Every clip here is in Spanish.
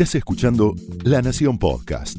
Estás escuchando La Nación Podcast.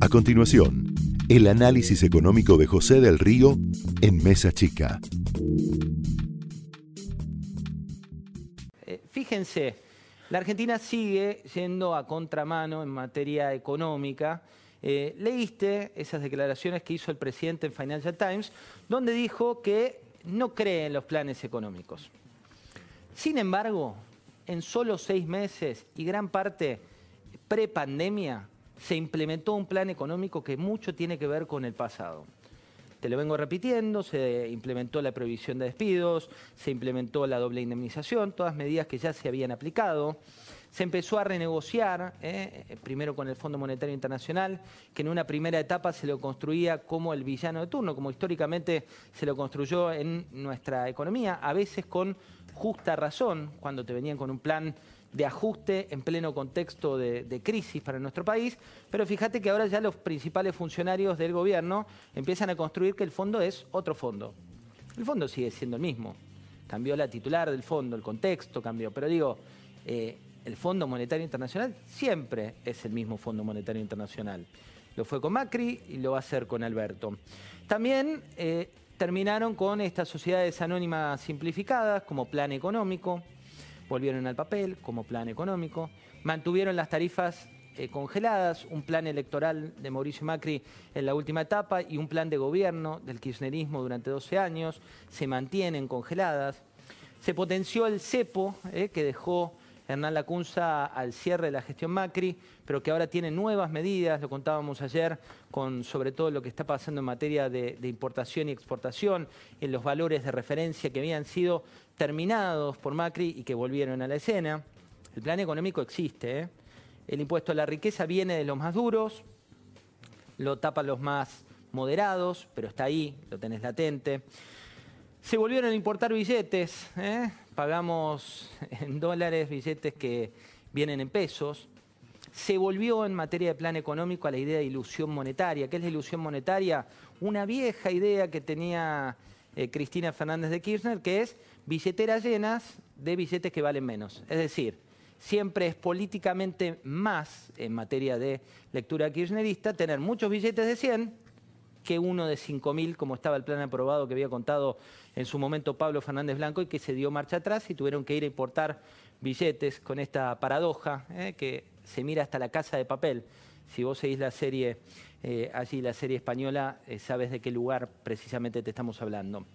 A continuación, el análisis económico de José del Río en Mesa Chica. Eh, fíjense, la Argentina sigue yendo a contramano en materia económica. Eh, leíste esas declaraciones que hizo el presidente en Financial Times, donde dijo que no cree en los planes económicos. Sin embargo, en solo seis meses y gran parte pre-pandemia, se implementó un plan económico que mucho tiene que ver con el pasado. Te lo vengo repitiendo, se implementó la prohibición de despidos, se implementó la doble indemnización, todas medidas que ya se habían aplicado. Se empezó a renegociar, eh, primero con el Fondo Monetario Internacional, que en una primera etapa se lo construía como el villano de turno, como históricamente se lo construyó en nuestra economía, a veces con justa razón, cuando te venían con un plan de ajuste en pleno contexto de, crisis para nuestro país, pero fíjate que ahora ya los principales funcionarios del gobierno empiezan a construir que el fondo es otro fondo. El fondo sigue siendo el mismo. Cambió la titular del fondo, el contexto cambió, pero digo, eh, el Fondo Monetario Internacional siempre es el mismo Fondo Monetario Internacional. Lo fue con Macri y lo va a hacer con Alberto. También eh, terminaron con estas sociedades anónimas simplificadas como plan económico, volvieron al papel como plan económico, mantuvieron las tarifas eh, congeladas, un plan electoral de Mauricio Macri en la última etapa y un plan de gobierno del kirchnerismo durante 12 años, se mantienen congeladas. Se potenció el cepo, eh, que dejó Hernán Lacunza al cierre de la gestión Macri, pero que ahora tiene nuevas medidas, lo contábamos ayer, con sobre todo lo que está pasando en materia de, importación y exportación, en los valores de referencia que habían sido terminados por Macri y que volvieron a la escena. El plan económico existe. ¿eh? El impuesto a la riqueza viene de los más duros, lo tapan los más moderados, pero está ahí, lo tenés latente. Se volvieron a importar billetes, ¿eh? Pagamos en dólares billetes que vienen en pesos. Se volvió en materia de plan económico a la idea de ilusión monetaria. ¿Qué es la ilusión monetaria? Una vieja idea que tenía eh, Cristina Fernández de Kirchner, que es billeteras llenas de billetes que valen menos. Es decir, siempre es políticamente más, en materia de lectura kirchnerista, tener muchos billetes de 100 que uno de 5.000, como estaba el plan aprobado que había contado en su momento Pablo Fernández Blanco y que se dio marcha atrás y tuvieron que ir a importar billetes con esta paradoja eh, que se mira hasta la casa de papel. Si vos seguís la serie eh, allí, la serie española, eh, sabes de qué lugar precisamente te estamos hablando.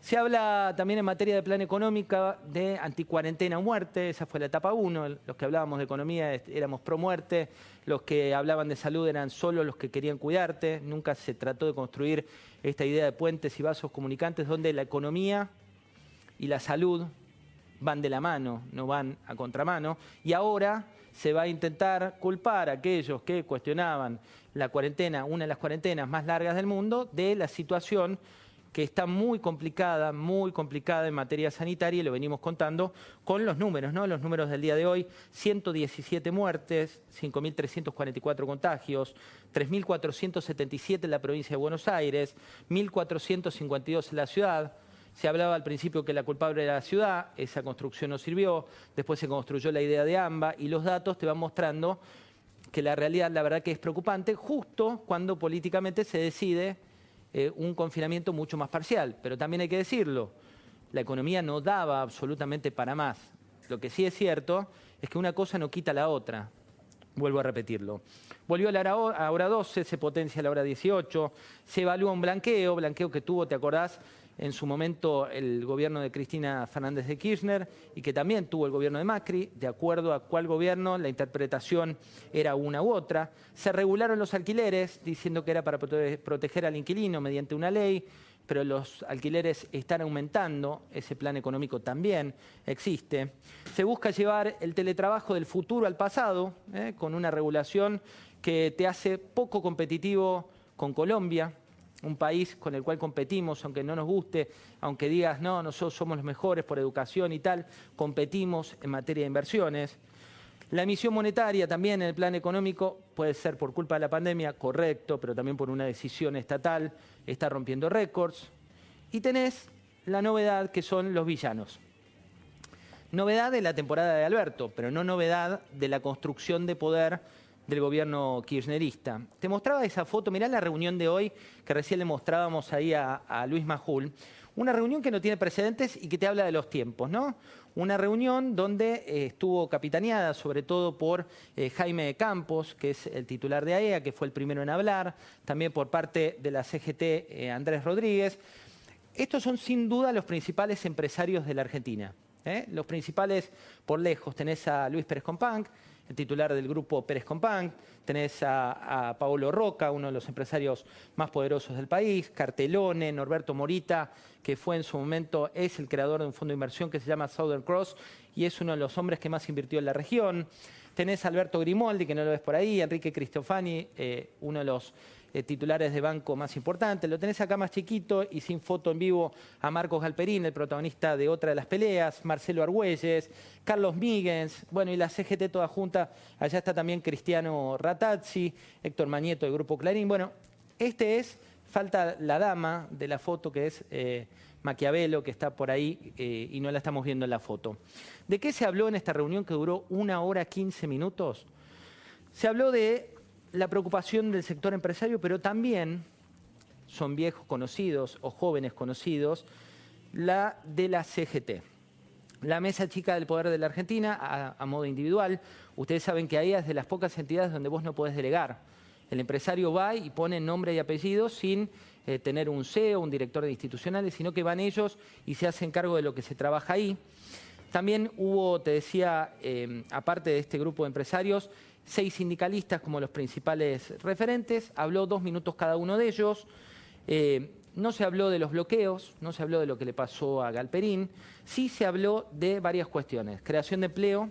Se habla también en materia de plan económica de anticuarentena muerte, esa fue la etapa 1, los que hablábamos de economía éramos pro muerte, los que hablaban de salud eran solo los que querían cuidarte, nunca se trató de construir esta idea de puentes y vasos comunicantes donde la economía y la salud van de la mano, no van a contramano, y ahora se va a intentar culpar a aquellos que cuestionaban la cuarentena, una de las cuarentenas más largas del mundo, de la situación que está muy complicada, muy complicada en materia sanitaria y lo venimos contando con los números, ¿no? Los números del día de hoy, 117 muertes, 5.344 contagios, 3.477 en la provincia de Buenos Aires, 1.452 en la ciudad. Se hablaba al principio que la culpable era la ciudad, esa construcción no sirvió, después se construyó la idea de AMBA y los datos te van mostrando que la realidad, la verdad que es preocupante, justo cuando políticamente se decide eh, un confinamiento mucho más parcial. Pero también hay que decirlo, la economía no daba absolutamente para más. Lo que sí es cierto es que una cosa no quita la otra. Vuelvo a repetirlo. Volvió a la hora 12, se potencia la hora 18, se evalúa un blanqueo, blanqueo que tuvo, ¿te acordás? En su momento el gobierno de Cristina Fernández de Kirchner y que también tuvo el gobierno de Macri, de acuerdo a cuál gobierno la interpretación era una u otra. Se regularon los alquileres diciendo que era para proteger al inquilino mediante una ley, pero los alquileres están aumentando, ese plan económico también existe. Se busca llevar el teletrabajo del futuro al pasado, ¿eh? con una regulación que te hace poco competitivo con Colombia, un país con el cual competimos, aunque no nos guste, aunque digas, no, nosotros somos los mejores por educación y tal, competimos en materia de inversiones. La emisión monetaria también en el plan económico puede ser por culpa de la pandemia, correcto, pero también por una decisión estatal, está rompiendo récords. Y tenés la novedad que son los villanos. Novedad de la temporada de Alberto, pero no novedad de la construcción de poder del gobierno kirchnerista. Te mostraba esa foto, mirá la reunión de hoy que recién le mostrábamos ahí a, Luis Majul. Una reunión que no tiene precedentes y que te habla de los tiempos, ¿no? Una reunión donde eh, estuvo capitaneada sobre todo por eh, Jaime Campos, que es el titular de AEA, e que fue el primero en hablar, también por parte de la CGT eh, Andrés Rodríguez. Estos son sin duda los principales empresarios de la Argentina. Los principales por lejos. Tenés a Luis Pérez Companc, el titular del grupo Pérez Compán, tenés a, Paolo Roca, uno de los empresarios más poderosos del país, Cartelone, Norberto Morita, que fue en su momento, es el creador de un fondo de inversión que se llama Southern Cross y es uno de los hombres que más invirtió en la región. Tenés a Alberto Grimoldi, que no lo ves por ahí, Enrique Cristofani, eh, uno de los eh, titulares de banco más importantes. Lo tenés acá más chiquito y sin foto en vivo a Marcos Galperín, el protagonista de otra de las peleas, Marcelo Argüelles, Carlos Míguez, bueno, y la CGT toda junta. Allá está también Cristiano Ratazzi, Héctor Mañeto del Grupo Clarín. Bueno, este es, falta la dama de la foto que es eh, Maquiavelo, que está por ahí eh, y no la estamos viendo en la foto. ¿De qué se habló en esta reunión que duró una hora quince minutos? Se habló de la preocupación del sector empresario, pero también son viejos conocidos o jóvenes conocidos, la de la CGT. La Mesa Chica del Poder de la Argentina, a, modo individual, ustedes saben que ahí es de las pocas entidades donde vos no podés delegar. El empresario va y pone nombre y apellido sin eh, tener un CEO, un director de institucionales, sino que van ellos y se hacen cargo de lo que se trabaja ahí. También hubo, te decía, eh, aparte de este grupo de empresarios, seis sindicalistas como los principales referentes, habló dos minutos cada uno de ellos. Eh, no se habló de los bloqueos, no se habló de lo que le pasó a Galperín, sí se habló de varias cuestiones. Creación de empleo,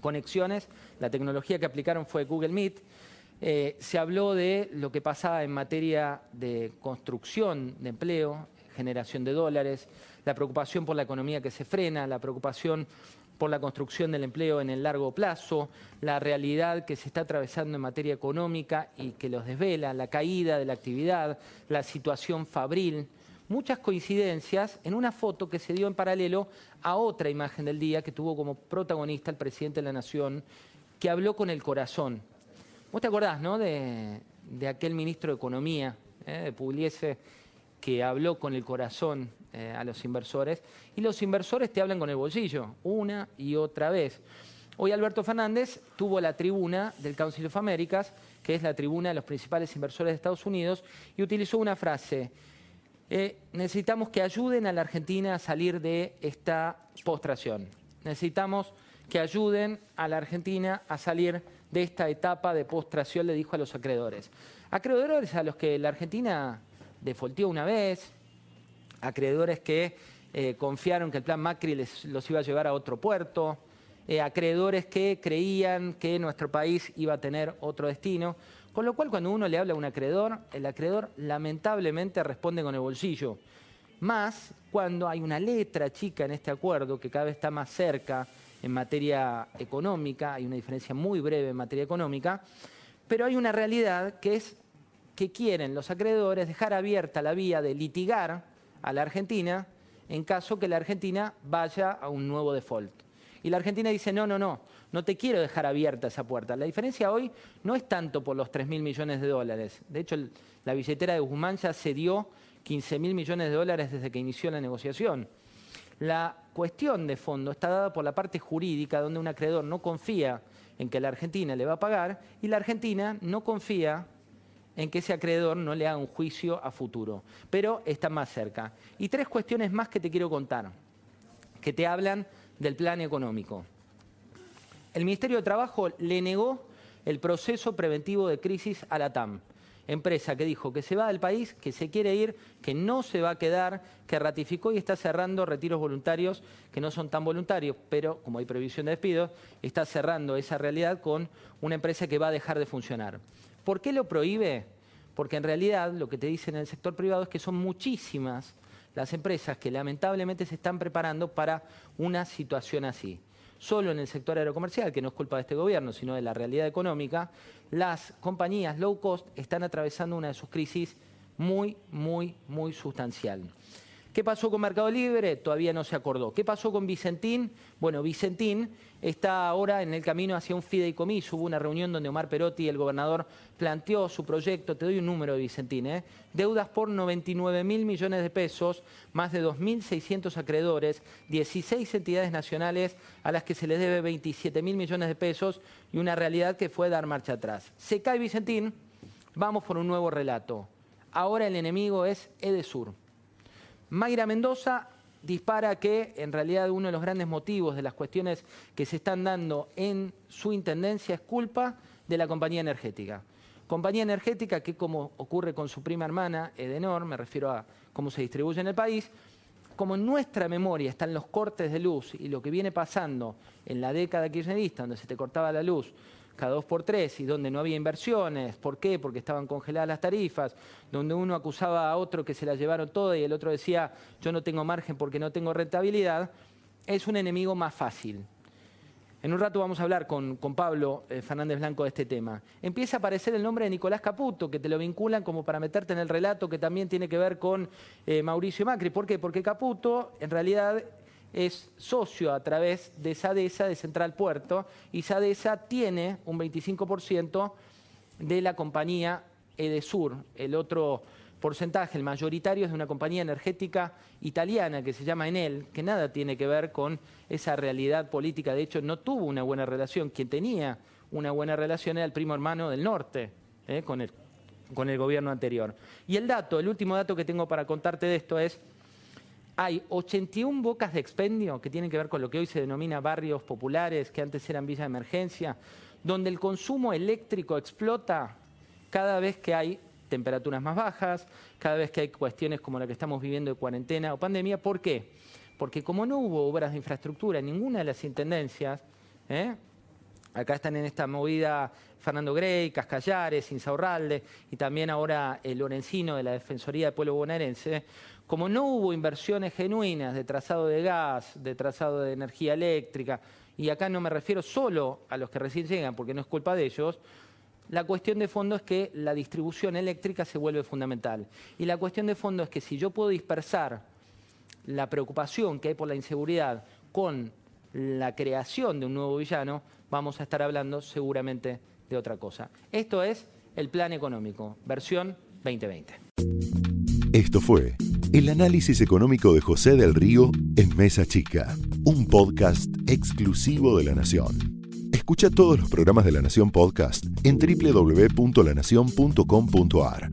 conexiones, la tecnología que aplicaron fue Google Meet. Eh, se habló de lo que pasaba en materia de construcción de empleo, generación de dólares, la preocupación por la economía que se frena, la preocupación por la construcción del empleo en el largo plazo, la realidad que se está atravesando en materia económica y que los desvela, la caída de la actividad, la situación fabril, muchas coincidencias en una foto que se dio en paralelo a otra imagen del día que tuvo como protagonista el presidente de la Nación, que habló con el corazón. Vos te acordás, ¿no?, de, aquel ministro de Economía, ¿eh? de Pugliese, que habló con el corazón eh, a los inversores y los inversores te hablan con el bolsillo una y otra vez. Hoy Alberto Fernández tuvo la tribuna del Council of Americas, que es la tribuna de los principales inversores de Estados Unidos, y utilizó una frase. Eh, necesitamos que ayuden a la Argentina a salir de esta postración. Necesitamos que ayuden a la Argentina a salir de esta etapa de postración, le dijo a los acreedores. Acreedores a los que la Argentina defolteó una vez, acreedores que eh, confiaron que el plan Macri les, los iba a llevar a otro puerto, eh, acreedores que creían que nuestro país iba a tener otro destino. Con lo cual, cuando uno le habla a un acreedor, el acreedor lamentablemente responde con el bolsillo. Más cuando hay una letra chica en este acuerdo que cada vez está más cerca en materia económica, hay una diferencia muy breve en materia económica, pero hay una realidad que es que quieren los acreedores dejar abierta la vía de litigar a la Argentina en caso que la Argentina vaya a un nuevo default. Y la Argentina dice, no, no, no, no te quiero dejar abierta esa puerta. La diferencia hoy no es tanto por los 3 mil millones de dólares. De hecho, la billetera de Guzmán ya cedió 15 mil millones de dólares desde que inició la negociación. La cuestión de fondo está dada por la parte jurídica, donde un acreedor no confía en que la Argentina le va a pagar y la Argentina no confía en que ese acreedor no le haga un juicio a futuro, pero está más cerca. Y tres cuestiones más que te quiero contar, que te hablan del plan económico. El Ministerio de Trabajo le negó el proceso preventivo de crisis a la TAM, empresa que dijo que se va del país, que se quiere ir, que no se va a quedar, que ratificó y está cerrando retiros voluntarios que no son tan voluntarios, pero como hay previsión de despidos, está cerrando esa realidad con una empresa que va a dejar de funcionar. ¿Por qué lo prohíbe? Porque en realidad lo que te dicen en el sector privado es que son muchísimas las empresas que lamentablemente se están preparando para una situación así. Solo en el sector aerocomercial, que no es culpa de este gobierno, sino de la realidad económica, las compañías low cost están atravesando una de sus crisis muy, muy, muy sustancial. ¿Qué pasó con Mercado Libre? Todavía no se acordó. ¿Qué pasó con Vicentín? Bueno, Vicentín está ahora en el camino hacia un fideicomiso. Hubo una reunión donde Omar Perotti, el gobernador, planteó su proyecto. Te doy un número de Vicentín. ¿eh? Deudas por 99 mil millones de pesos, más de 2.600 acreedores, 16 entidades nacionales a las que se les debe 27 mil millones de pesos y una realidad que fue dar marcha atrás. Se cae Vicentín, vamos por un nuevo relato. Ahora el enemigo es Edesur. Mayra Mendoza dispara que en realidad uno de los grandes motivos de las cuestiones que se están dando en su intendencia es culpa de la compañía energética. Compañía energética que como ocurre con su prima hermana, Edenor, me refiero a cómo se distribuye en el país, como en nuestra memoria están los cortes de luz y lo que viene pasando en la década kirchnerista, donde se te cortaba la luz dos por tres y donde no había inversiones. ¿Por qué? Porque estaban congeladas las tarifas, donde uno acusaba a otro que se la llevaron toda y el otro decía yo no tengo margen porque no tengo rentabilidad, es un enemigo más fácil. En un rato vamos a hablar con, Pablo eh, Fernández Blanco de este tema. Empieza a aparecer el nombre de Nicolás Caputo, que te lo vinculan como para meterte en el relato que también tiene que ver con eh, Mauricio Macri. ¿Por qué? Porque Caputo en realidad es socio a través de SADESA, de Central Puerto, y SADESA tiene un 25% de la compañía Edesur. El otro porcentaje, el mayoritario, es de una compañía energética italiana que se llama Enel, que nada tiene que ver con esa realidad política. De hecho, no tuvo una buena relación. Quien tenía una buena relación era el primo hermano del norte, ¿eh? con, el, con el gobierno anterior. Y el dato, el último dato que tengo para contarte de esto es hay 81 bocas de expendio que tienen que ver con lo que hoy se denomina barrios populares, que antes eran villas de emergencia, donde el consumo eléctrico explota cada vez que hay temperaturas más bajas, cada vez que hay cuestiones como la que estamos viviendo de cuarentena o pandemia. ¿Por qué? Porque como no hubo obras de infraestructura en ninguna de las intendencias, ¿eh? Acá están en esta movida Fernando Grey, Cascallares, Insaurralde y también ahora el Lorencino de la Defensoría del Pueblo Bonaerense, como no hubo inversiones genuinas de trazado de gas, de trazado de energía eléctrica, y acá no me refiero solo a los que recién llegan, porque no es culpa de ellos, la cuestión de fondo es que la distribución eléctrica se vuelve fundamental. Y la cuestión de fondo es que si yo puedo dispersar la preocupación que hay por la inseguridad con la creación de un nuevo villano, vamos a estar hablando seguramente de otra cosa. Esto es el plan económico, versión 2020. Esto fue el análisis económico de José del Río en Mesa Chica, un podcast exclusivo de La Nación. Escucha todos los programas de La Nación Podcast en www.lanacion.com.ar.